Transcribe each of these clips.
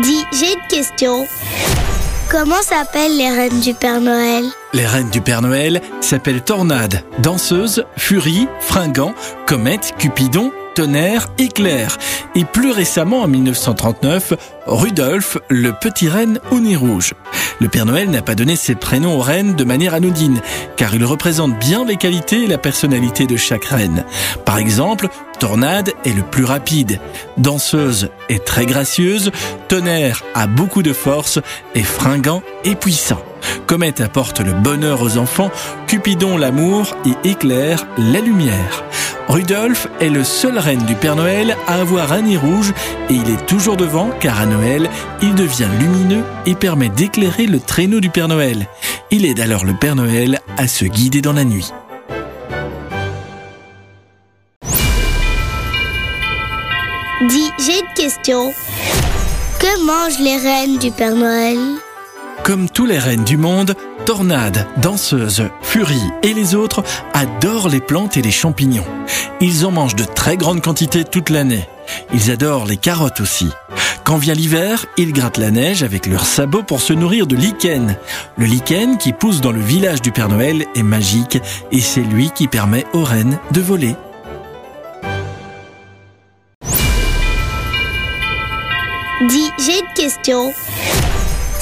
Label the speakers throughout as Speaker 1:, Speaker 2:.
Speaker 1: Dis, j'ai une question. Comment s'appellent les reines du Père Noël?
Speaker 2: Les reines du Père Noël s'appellent Tornade, Danseuse, Furie, Fringant, Comète, Cupidon, Tonnerre, Éclair. Et plus récemment, en 1939, Rudolf, le petit reine au nez rouge. Le Père Noël n'a pas donné ses prénoms aux reines de manière anodine, car il représente bien les qualités et la personnalité de chaque reine. Par exemple, Tornade est le plus rapide, Danseuse est très gracieuse, Tonnerre a beaucoup de force et Fringant est puissant. Comète apporte le bonheur aux enfants, Cupidon l'amour et Éclair la lumière. Rudolf est le seul reine du Père Noël à avoir un nez rouge et il est toujours devant car à Noël, il devient lumineux et permet d'éclairer le traîneau du Père Noël. Il aide alors le Père Noël à se guider dans la nuit.
Speaker 1: Dis, j'ai une question. Que mangent les reines du Père Noël?
Speaker 2: Comme tous les reines du monde, Tornade, Danseuse, Furie et les autres adorent les plantes et les champignons. Ils en mangent de très grandes quantités toute l'année. Ils adorent les carottes aussi. Quand vient l'hiver, ils grattent la neige avec leurs sabots pour se nourrir de lichen. Le lichen qui pousse dans le village du Père Noël est magique et c'est lui qui permet aux reines de voler.
Speaker 1: Dis, j'ai une question.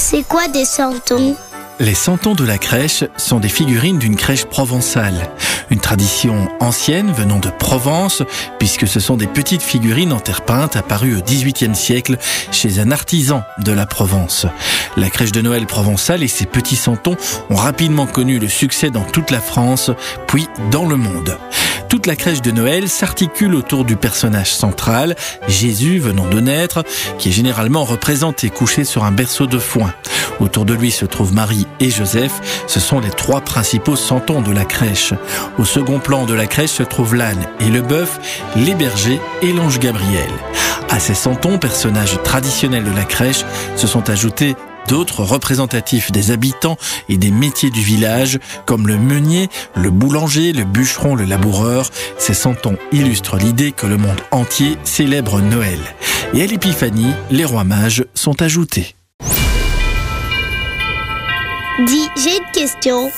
Speaker 1: C'est quoi des santons
Speaker 2: Les santons de la crèche sont des figurines d'une crèche provençale. Une tradition ancienne venant de Provence, puisque ce sont des petites figurines en terre peinte apparues au XVIIIe siècle chez un artisan de la Provence. La crèche de Noël provençale et ses petits santons ont rapidement connu le succès dans toute la France, puis dans le monde. Toute la crèche de Noël s'articule autour du personnage central, Jésus venant de naître, qui est généralement représenté couché sur un berceau de foin. Autour de lui se trouvent Marie et Joseph, ce sont les trois principaux santons de la crèche. Au second plan de la crèche se trouvent l'âne et le bœuf, les bergers et l'ange Gabriel. À ces santons, personnages traditionnels de la crèche, se sont ajoutés d'autres représentatifs des habitants et des métiers du village, comme le meunier, le boulanger, le bûcheron, le laboureur. Ces santons illustrent l'idée que le monde entier célèbre Noël. Et à l'épiphanie, les rois mages sont ajoutés.
Speaker 1: Dis, j'ai une question.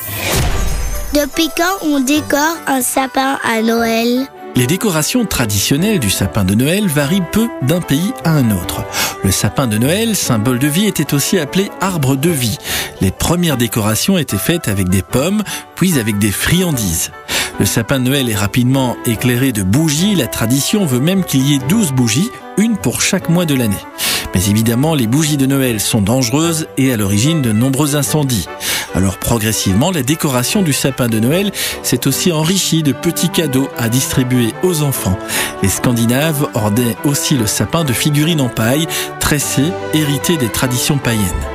Speaker 1: Depuis quand on décore un sapin à Noël?
Speaker 2: Les décorations traditionnelles du sapin de Noël varient peu d'un pays à un autre. Le sapin de Noël, symbole de vie, était aussi appelé arbre de vie. Les premières décorations étaient faites avec des pommes, puis avec des friandises. Le sapin de Noël est rapidement éclairé de bougies. La tradition veut même qu'il y ait 12 bougies, une pour chaque mois de l'année. Mais évidemment, les bougies de Noël sont dangereuses et à l'origine de nombreux incendies. Alors progressivement, la décoration du sapin de Noël s'est aussi enrichie de petits cadeaux à distribuer aux enfants. Les Scandinaves ornaient aussi le sapin de figurines en paille, tressées, héritées des traditions païennes.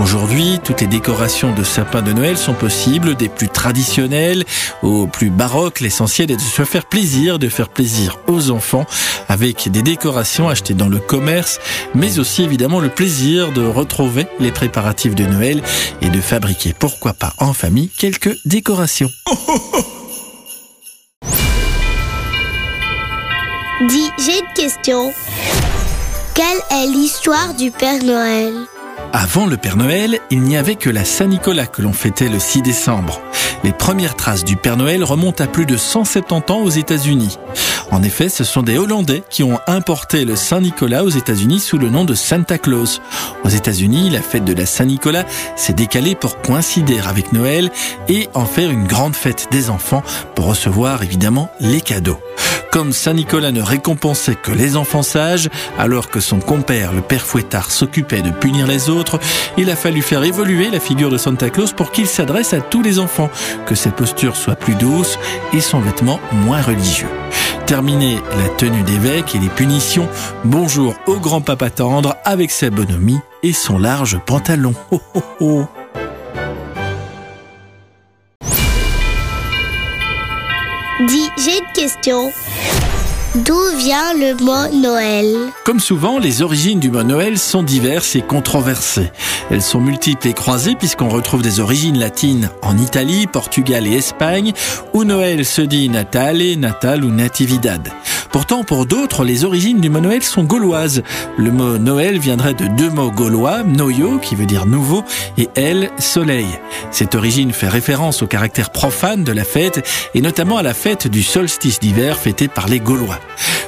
Speaker 2: Aujourd'hui, toutes les décorations de sapin de Noël sont possibles, des plus traditionnelles aux plus baroques. L'essentiel est de se faire plaisir, de faire plaisir aux enfants avec des décorations achetées dans le commerce, mais aussi évidemment le plaisir de retrouver les préparatifs de Noël et de fabriquer, pourquoi pas en famille, quelques décorations.
Speaker 1: Dis, j'ai une question. Quelle est l'histoire du Père Noël?
Speaker 2: Avant le Père Noël, il n'y avait que la Saint-Nicolas que l'on fêtait le 6 décembre. Les premières traces du Père Noël remontent à plus de 170 ans aux États-Unis. En effet, ce sont des Hollandais qui ont importé le Saint-Nicolas aux États-Unis sous le nom de Santa Claus. Aux États-Unis, la fête de la Saint-Nicolas s'est décalée pour coïncider avec Noël et en faire une grande fête des enfants pour recevoir évidemment les cadeaux. Comme Saint-Nicolas ne récompensait que les enfants sages, alors que son compère, le père Fouettard, s'occupait de punir les autres, il a fallu faire évoluer la figure de Santa Claus pour qu'il s'adresse à tous les enfants, que ses postures soient plus douces et son vêtement moins religieux. Terminé la tenue d'évêque et les punitions, bonjour au grand papa tendre avec sa bonhomie et son large pantalon. Oh.
Speaker 1: Dis, j'ai une question. D'où vient le mot Noël?
Speaker 2: Comme souvent, les origines du mot Noël sont diverses et controversées. Elles sont multiples et croisées puisqu'on retrouve des origines latines en Italie, Portugal et Espagne, où Noël se dit Natale, Natal ou Natividad. Pourtant, pour d'autres, les origines du mot Noël sont gauloises. Le mot Noël viendrait de deux mots gaulois, noyo, qui veut dire nouveau, et el, soleil. Cette origine fait référence au caractère profane de la fête, et notamment à la fête du solstice d'hiver fêtée par les Gaulois.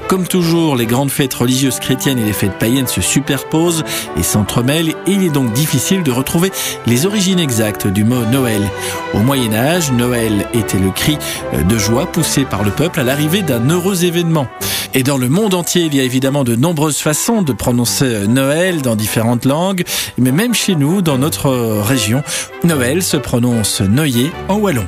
Speaker 2: Comme toujours, les grandes fêtes religieuses chrétiennes et les fêtes païennes se superposent et s'entremêlent il est donc difficile de retrouver les origines exactes du mot Noël. Au Moyen Âge, Noël était le cri de joie poussé par le peuple à l'arrivée d'un heureux événement. Et dans le monde entier, il y a évidemment de nombreuses façons de prononcer Noël dans différentes langues, mais même chez nous, dans notre région, Noël se prononce Noyer en wallon.